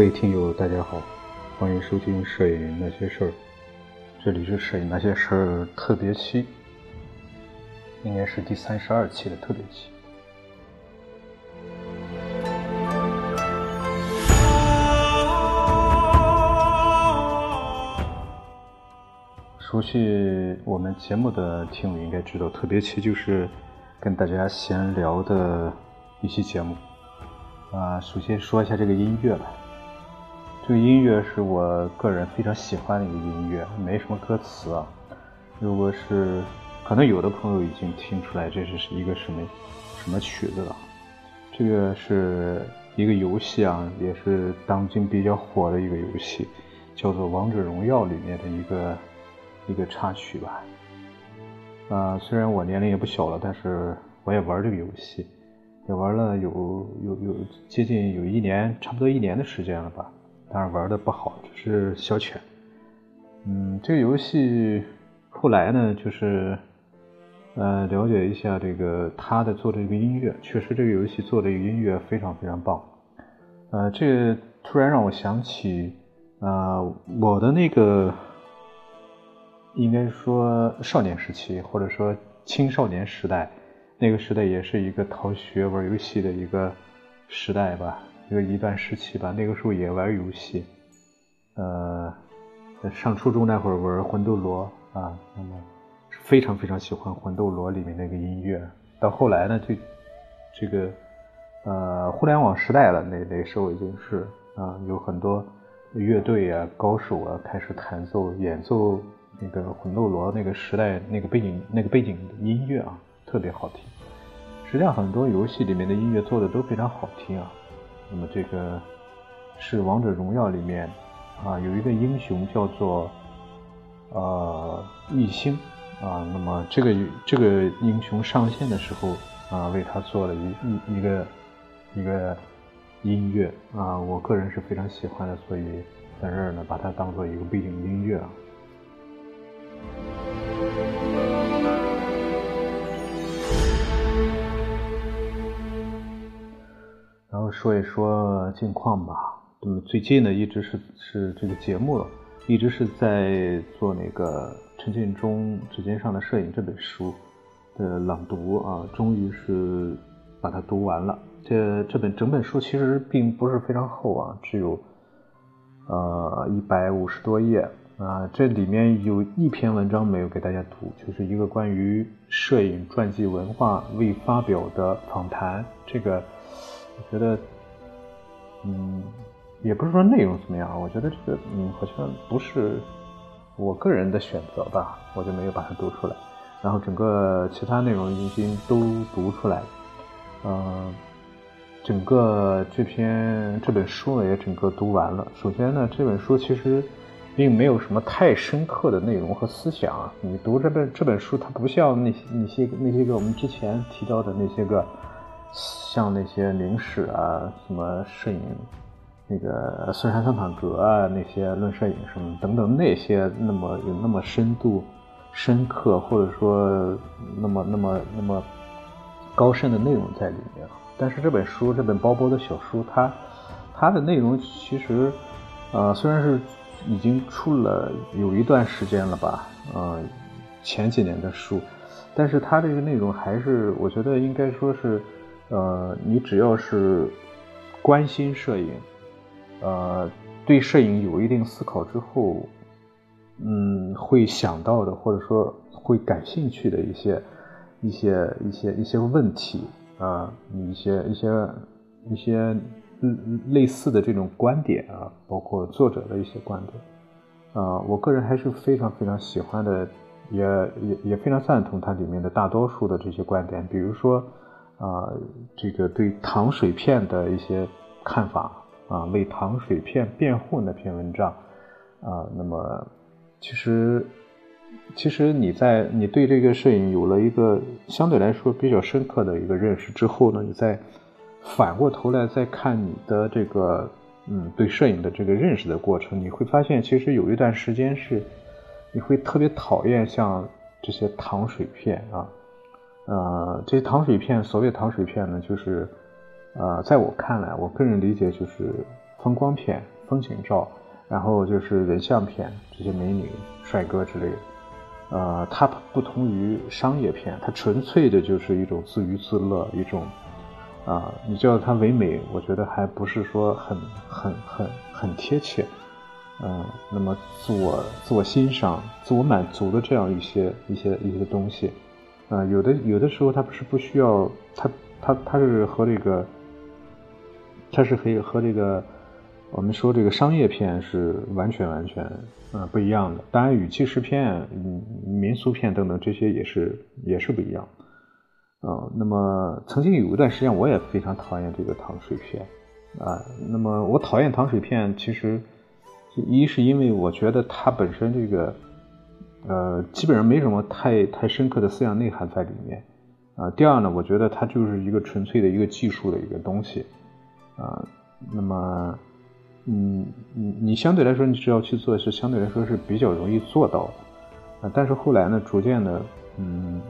各位听友，大家好，欢迎收听《摄影那些事儿》，这里是《摄影那些事儿》特别期，应该是第三十二期的特别期。熟悉我们节目的听友应该知道，特别期就是跟大家闲聊的一期节目。啊，首先说一下这个音乐吧。这个音乐是我个人非常喜欢的一个音乐，没什么歌词啊。如果是可能有的朋友已经听出来这是是一个什么什么曲子了。这个是一个游戏啊，也是当今比较火的一个游戏，叫做《王者荣耀》里面的一个。一个插曲吧，啊，虽然我年龄也不小了，但是我也玩这个游戏，也玩了有有有接近有一年，差不多一年的时间了吧。当然玩的不好，只是消遣。嗯，这个游戏后来呢，就是呃了解一下这个他的做的一个音乐，确实这个游戏做的一个音乐非常非常棒。呃，这突然让我想起啊，我的那个。应该说少年时期，或者说青少年时代，那个时代也是一个逃学玩游戏的一个时代吧，一个一段时期吧。那个时候也玩游戏，呃，上初中那会儿玩魂斗罗啊，那么非常非常喜欢魂斗罗里面那个音乐。到后来呢，就这个呃互联网时代了，那那时候已经是啊有很多乐队啊、高手啊开始弹奏演奏。那个魂斗罗那个时代那个背景那个背景音乐啊，特别好听。实际上很多游戏里面的音乐做的都非常好听啊。那么这个是王者荣耀里面啊有一个英雄叫做呃异星啊。那么这个这个英雄上线的时候啊，为他做了一一一个一个音乐啊，我个人是非常喜欢的，所以在这儿呢把它当做一个背景音乐啊。说一说近况吧。那么最近呢，一直是是这个节目，一直是在做那个陈建中《指尖上的摄影》这本书的朗读啊，终于是把它读完了。这这本整本书其实并不是非常厚啊，只有呃一百五十多页。啊，这里面有一篇文章没有给大家读，就是一个关于摄影传记文化未发表的访谈。这个我觉得，嗯，也不是说内容怎么样，我觉得这个嗯好像不是我个人的选择吧，我就没有把它读出来。然后整个其他内容已经都读出来，嗯，整个这篇这本书呢也整个读完了。首先呢，这本书其实。并没有什么太深刻的内容和思想！你读这本这本书，它不像那些那些那些个我们之前提到的那些个，像那些灵史啊，什么摄影，那个孙山三坦格啊，那些论摄影什么等等那些那么有那么深度、深刻，或者说那么那么那么高深的内容在里面。但是这本书，这本薄薄的小书，它它的内容其实，呃，虽然是。已经出了有一段时间了吧，呃，前几年的书，但是它这个内容还是我觉得应该说是，呃，你只要是关心摄影，呃，对摄影有一定思考之后，嗯，会想到的或者说会感兴趣的一些一些一些一些问题啊，一些一些一些。类似的这种观点啊，包括作者的一些观点，啊，我个人还是非常非常喜欢的，也也也非常赞同它里面的大多数的这些观点。比如说，啊，这个对糖水片的一些看法啊，为糖水片辩护那篇文章啊，那么其实其实你在你对这个摄影有了一个相对来说比较深刻的一个认识之后呢，你在。反过头来再看你的这个，嗯，对摄影的这个认识的过程，你会发现，其实有一段时间是，你会特别讨厌像这些糖水片啊，呃，这些糖水片，所谓糖水片呢，就是，呃，在我看来，我个人理解就是风光片、风景照，然后就是人像片，这些美女、帅哥之类的。呃，它不同于商业片，它纯粹的就是一种自娱自乐，一种啊，你叫它唯美，我觉得还不是说很很很很贴切。嗯，那么自我自我欣赏、自我满足的这样一些一些一些东西，啊，有的有的时候它不是不需要，它它它是和这个，它是和和这个，我们说这个商业片是完全完全呃不一样的。当然，与纪实片、嗯民俗片等等这些也是也是不一样。啊，那么曾经有一段时间，我也非常讨厌这个糖水片啊。那么我讨厌糖水片，其实。一是因为我觉得它本身这个，呃，基本上没什么太太深刻的思想内涵在里面，啊。第二呢，我觉得它就是一个纯粹的一个技术的一个东西，啊。那么，嗯，你你相对来说，你只要去做，是相对来说是比较容易做到的，啊。但是后来呢，逐渐的，嗯，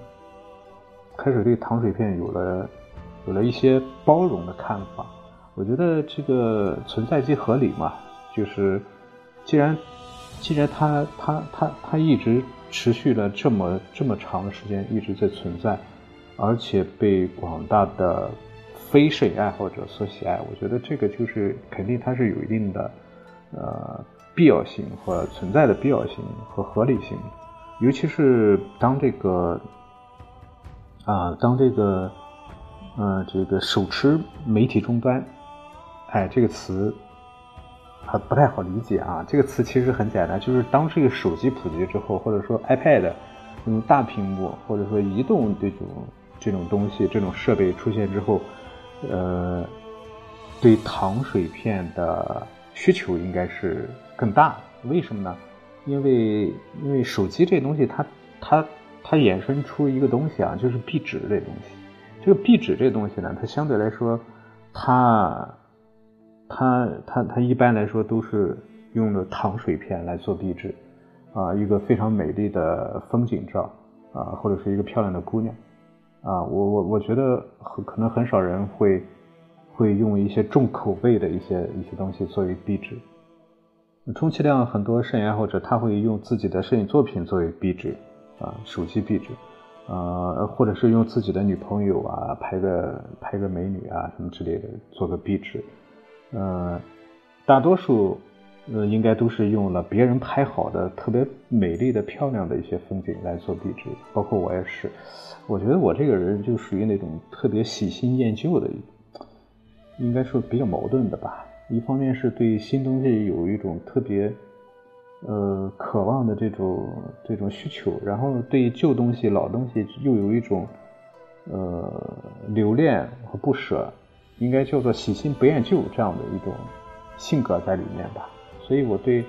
开始对糖水片有了有了一些包容的看法。我觉得这个存在即合理嘛，就是。既然，既然它它它它一直持续了这么这么长的时间，一直在存在，而且被广大的非摄影爱好者所喜爱，我觉得这个就是肯定它是有一定的呃必要性和存在的必要性和合理性。尤其是当这个啊，当这个嗯这个手持媒体终端，哎，这个词。它不太好理解啊，这个词其实很简单，就是当这个手机普及之后，或者说 iPad 这种大屏幕，或者说移动这种这种东西、这种设备出现之后，呃，对糖水片的需求应该是更大。为什么呢？因为因为手机这东西，它它它衍生出一个东西啊，就是壁纸这东西。这个壁纸这东西呢，它相对来说，它。它它它一般来说都是用的糖水片来做壁纸，啊，一个非常美丽的风景照，啊，或者是一个漂亮的姑娘，啊，我我我觉得很可能很少人会会用一些重口味的一些一些东西作为壁纸，充其量很多摄影爱好者他会用自己的摄影作品作为壁纸，啊，手机壁纸，呃，或者是用自己的女朋友啊拍个拍个美女啊什么之类的做个壁纸。呃，大多数呃应该都是用了别人拍好的特别美丽的、漂亮的一些风景来做壁纸，包括我也是。我觉得我这个人就属于那种特别喜新厌旧的，应该说比较矛盾的吧。一方面是对新东西有一种特别呃渴望的这种这种需求，然后对旧东西、老东西又有一种呃留恋和不舍。应该叫做喜新不厌旧这样的一种性格在里面吧，所以我对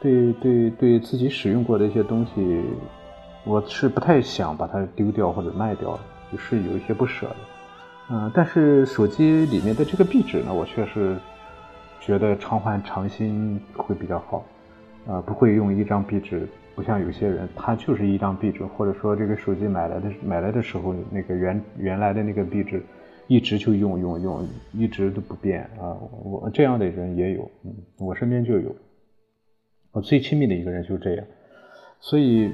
对对对自己使用过的一些东西，我是不太想把它丢掉或者卖掉的，是有一些不舍的。嗯，但是手机里面的这个壁纸呢，我确实觉得常换常新会比较好，呃，不会用一张壁纸，不像有些人，他就是一张壁纸，或者说这个手机买来的买来的时候那个原原来的那个壁纸。一直就用用用，一直都不变啊！我这样的人也有，嗯，我身边就有。我最亲密的一个人就是这样，所以，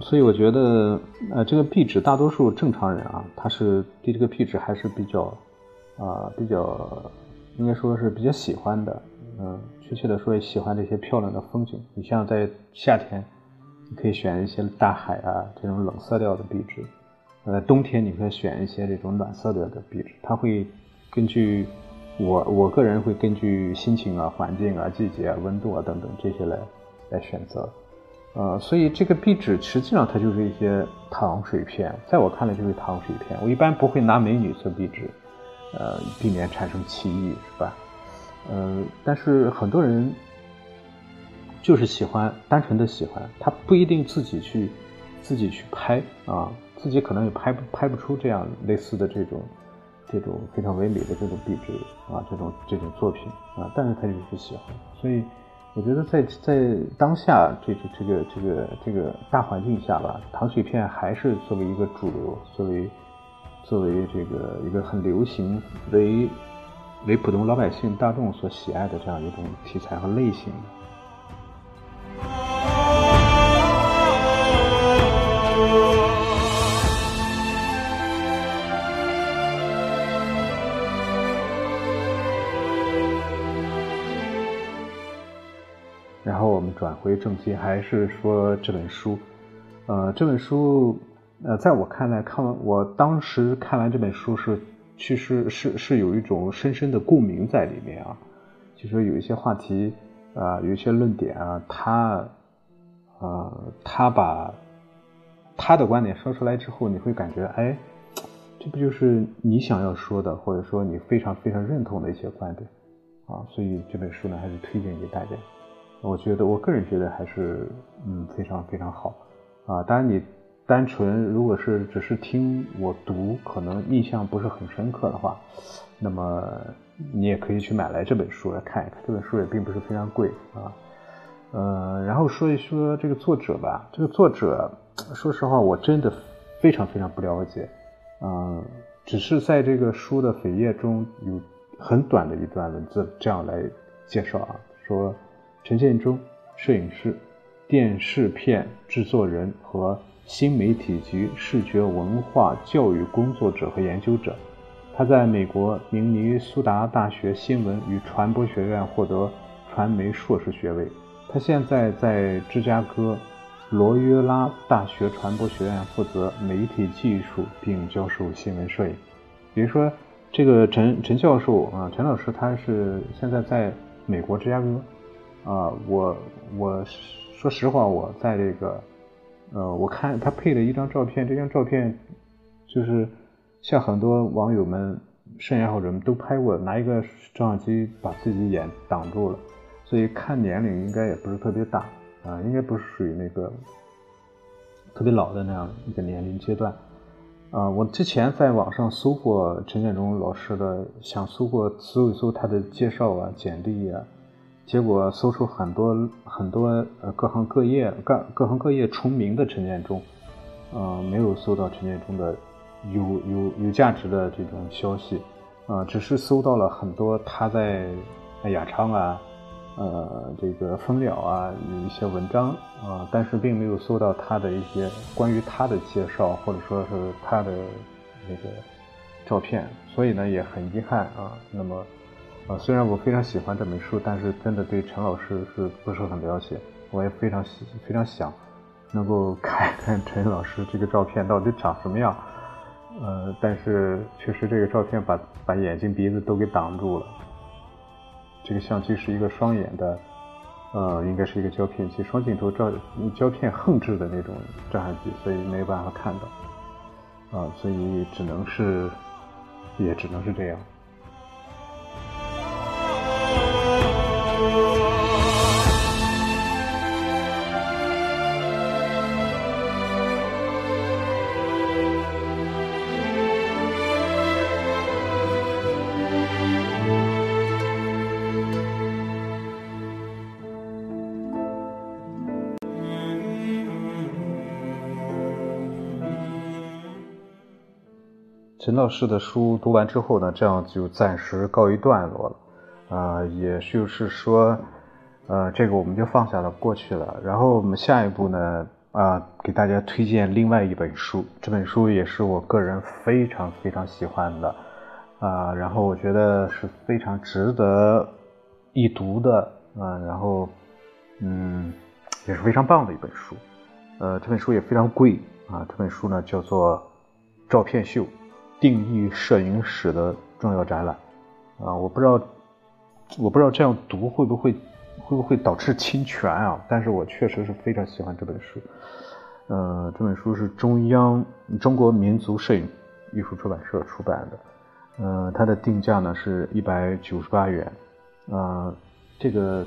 所以我觉得，呃，这个壁纸，大多数正常人啊，他是对这个壁纸还是比较，啊，比较，应该说是比较喜欢的。嗯，确切的说，喜欢这些漂亮的风景。你像在夏天，你可以选一些大海啊这种冷色调的壁纸。呃，冬天你可以选一些这种暖色调的壁纸，它会根据我我个人会根据心情啊、环境啊、季节啊、温度啊等等这些来来选择。呃，所以这个壁纸实际上它就是一些糖水片，在我看来就是糖水片。我一般不会拿美女做壁纸，呃，避免产生歧义，是吧？呃，但是很多人就是喜欢单纯的喜欢，他不一定自己去自己去拍啊。自己可能也拍不拍不出这样类似的这种这种非常唯美的这种壁纸啊，这种这种作品啊，但是他就是喜欢，所以我觉得在在当下这这这个这个这个大环境下吧，糖水片还是作为一个主流，作为作为这个一个很流行为为普通老百姓大众所喜爱的这样一种题材和类型。转回正题，还是说这本书。呃，这本书，呃，在我看来，看完我当时看完这本书是，其实是是有一种深深的共鸣在里面啊。就说有一些话题啊，有一些论点啊，他，呃，他把他的观点说出来之后，你会感觉，哎，这不就是你想要说的，或者说你非常非常认同的一些观点啊？所以这本书呢，还是推荐给大家。我觉得，我个人觉得还是，嗯，非常非常好。啊，当然你单纯如果是只是听我读，可能印象不是很深刻的话，那么你也可以去买来这本书来看一看。这本书也并不是非常贵啊。呃，然后说一说这个作者吧。这个作者，说实话，我真的非常非常不了解。嗯，只是在这个书的扉页中有很短的一段文字，这样来介绍啊，说陈建中，摄影师。电视片制作人和新媒体及视觉文化教育工作者和研究者，他在美国明尼苏达大学新闻与传播学院获得传媒硕士学位。他现在在芝加哥罗约拉大学传播学院负责媒体技术，并教授新闻摄影。比如说，这个陈陈教授啊，陈老师他是现在在美国芝加哥啊，我我。说实话，我在这个，呃，我看他配了一张照片，这张照片就是像很多网友们、摄影爱好者们都拍过，拿一个照相机把自己眼挡住了，所以看年龄应该也不是特别大啊，应该不是属于那个特别老的那样一个年龄阶段啊。我之前在网上搜过陈建中老师的，想搜过搜一搜他的介绍啊、简历啊。结果搜出很多很多呃各行各业各各行各业重名的陈建中，呃没有搜到陈建中的有有有价值的这种消息，呃只是搜到了很多他在雅昌啊，呃这个蜂鸟啊有一些文章啊，但是并没有搜到他的一些关于他的介绍或者说是他的那个照片，所以呢也很遗憾啊，那么。啊，虽然我非常喜欢这本书，但是真的对陈老师是不是很了解。我也非常喜非常想能够 看一看陈老师这个照片到底长什么样。呃，但是确实这个照片把把眼睛鼻子都给挡住了。这个相机是一个双眼的，呃，应该是一个胶片机，双镜头照胶片横置的那种照相机，所以没有办法看到。啊，所以只能是，也只能是这样。陈老师的书读完之后呢，这样就暂时告一段落了，啊，也就是说，呃，这个我们就放下了过去了。然后我们下一步呢，啊，给大家推荐另外一本书，这本书也是我个人非常非常喜欢的，啊，然后我觉得是非常值得一读的，啊，然后，嗯，也是非常棒的一本书，呃，这本书也非常贵，啊，这本书呢叫做《照片秀》。定义摄影史的重要展览，啊，我不知道，我不知道这样读会不会会不会导致侵权啊？但是我确实是非常喜欢这本书，呃，这本书是中央中国民族摄影艺术出版社出版的，呃，它的定价呢是一百九十八元，啊，这个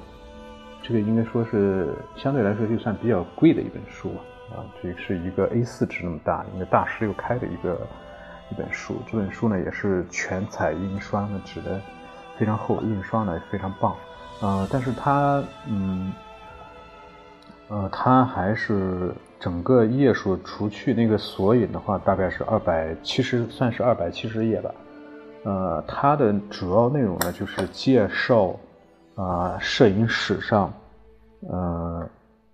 这个应该说是相对来说就算比较贵的一本书啊，这是一个 A4 纸那么大，应该大十六开的一个。一本书，这本书呢也是全彩印刷的，纸的非常厚，印刷呢也非常棒，呃，但是它，嗯，呃，它还是整个页数除去那个索引的话，大概是二百七十，算是二百七十页吧，呃，它的主要内容呢就是介绍啊摄影史上呃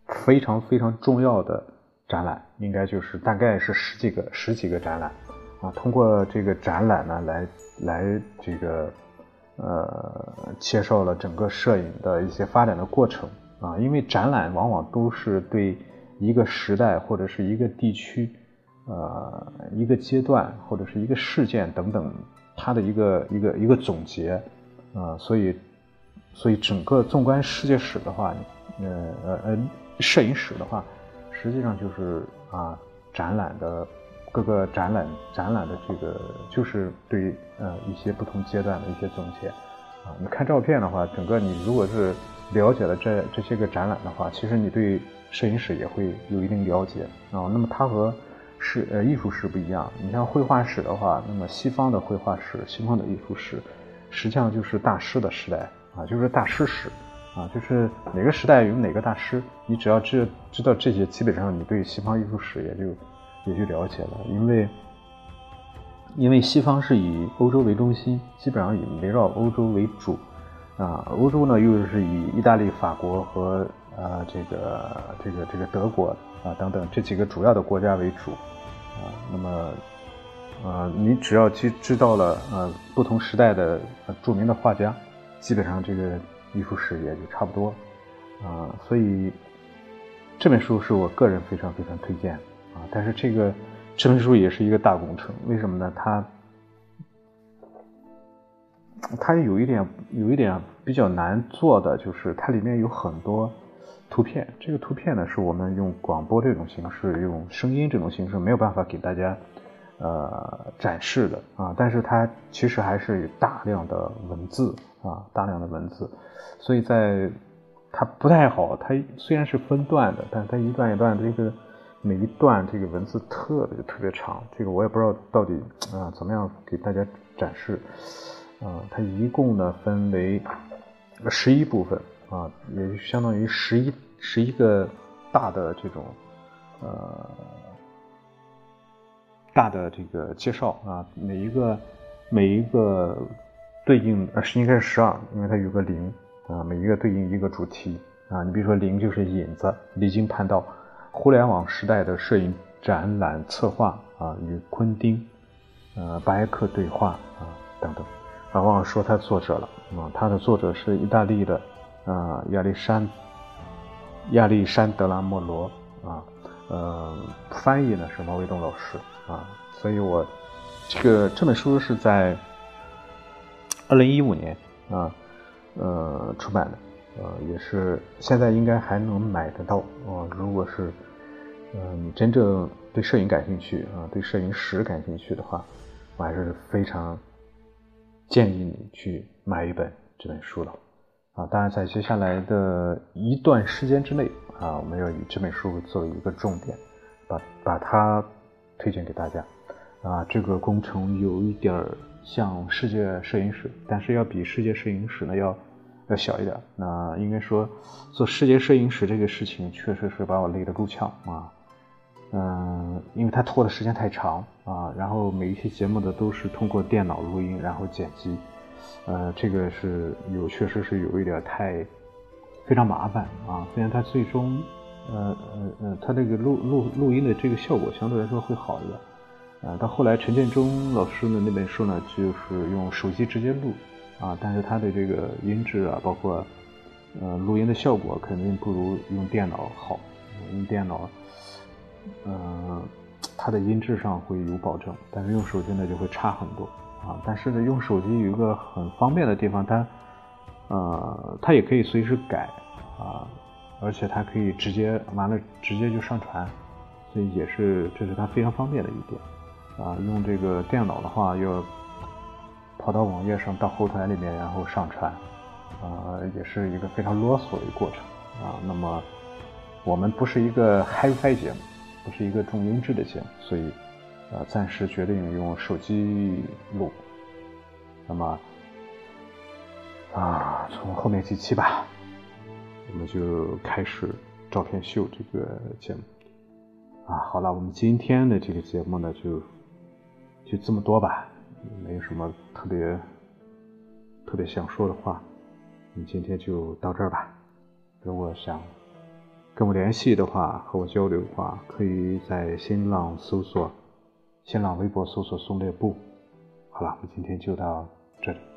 非常非常重要的展览，应该就是大概是十几个十几个展览啊，通过这个展览呢来来这个呃介绍了整个摄影的一些发展的过程啊，因为展览往往都是对一个时代或者是一个地区。呃，一个阶段或者是一个事件等等，它的一个一个一个总结，啊，所以，所以整个纵观世界史的话，呃呃呃，摄影史的话，实际上就是啊，展览的各个展览展览的这个就是对呃一些不同阶段的一些总结，啊，你看照片的话，整个你如果是了解了这这些个展览的话，其实你对摄影史也会有一定了解。啊，那么它和是呃，艺术史不一样。你像绘画史的话，那么西方的绘画史、西方的艺术史，实际上就是大师的时代。啊，就是大师史。啊，就是哪个时代有哪个大师，你只要知知道这些，基本上你对西方艺术史也就也就了解了。因为因为西方是以欧洲为中心，基本上以围绕欧洲为主啊，欧洲呢又是以意大利、法国和呃这个这个这个德国啊等等这几个主要的国家为主。啊，那么，呃，你只要知知道了呃不同时代的著名的画家，基本上这个艺术史也就差不多，啊，所以这本书是我个人非常非常推荐啊。但是这个这本书也是一个大工程，为什么呢？它它有一点有一点比较难做的，就是它里面有很多。图片，这个图片呢，是我们用广播这种形式，用声音这种形式没有办法给大家呃展示的啊。但是它其实还是有大量的文字啊，大量的文字，所以在它不太好。它虽然是分段的，但它一段一段这个每一段这个文字特别特别长，这个我也不知道到底啊怎么样给大家展示啊。它一共呢分为十一部分。啊，也就相当于十一十一个大的这种呃大的这个介绍啊，每一个每一个对应呃应该是十二，因为它有个零啊，每一个对应一个主题啊。你比如说零就是引子，离经叛道，互联网时代的摄影展览策划啊，与昆汀呃白克对话啊等等啊，忘了说他作者了啊，他的作者是意大利的。啊，亚历山亚历山德拉莫罗啊，呃，翻译呢是毛卫东老师啊，所以我这个这本书是在二零一五年啊，呃出版的，呃，也是现在应该还能买得到啊。如果是嗯真正对摄影感兴趣啊，对摄影史感兴趣的话，我还是非常建议你去买一本这本书了。啊，当然，在接下来的一段时间之内啊，我们要以这本书作为一个重点，把把它推荐给大家。啊，这个工程有一点像世界摄影史，但是要比世界摄影史呢要要小一点。那应该说，做世界摄影史这个事情，确实是把我累得够呛啊。嗯，因为它拖的时间太长啊，然后每一期节目的都是通过电脑录音，然后剪辑。呃，这个是有，确实是有一点太非常麻烦啊。虽然它最终，呃呃呃，它这个录录录音的这个效果相对来说会好一点。啊，到后来陈建中老师的那本书呢，就是用手机直接录啊，但是它的这个音质啊，包括呃录音的效果肯定不如用电脑好。用电脑，呃，它的音质上会有保证，但是用手机呢就会差很多。啊，但是呢，用手机有一个很方便的地方，它，呃，它也可以随时改，啊，而且它可以直接完了直接就上传，所以也是这是它非常方便的一点，啊，用这个电脑的话要跑到网页上到后台里面然后上传，啊，也是一个非常啰嗦的一个过程，啊，那么我们不是一个 HiFi 节目，不是一个重音质的节目，所以。呃，暂时决定用手机录，那么啊，从后面几期吧，我们就开始照片秀这个节目啊。好了，我们今天的这个节目呢，就就这么多吧。没有什么特别特别想说的话，你今天就到这儿吧。如果想跟我联系的话，和我交流的话，可以在新浪搜索、新浪微博搜索“宋烈布”。好了，我今天就到这里。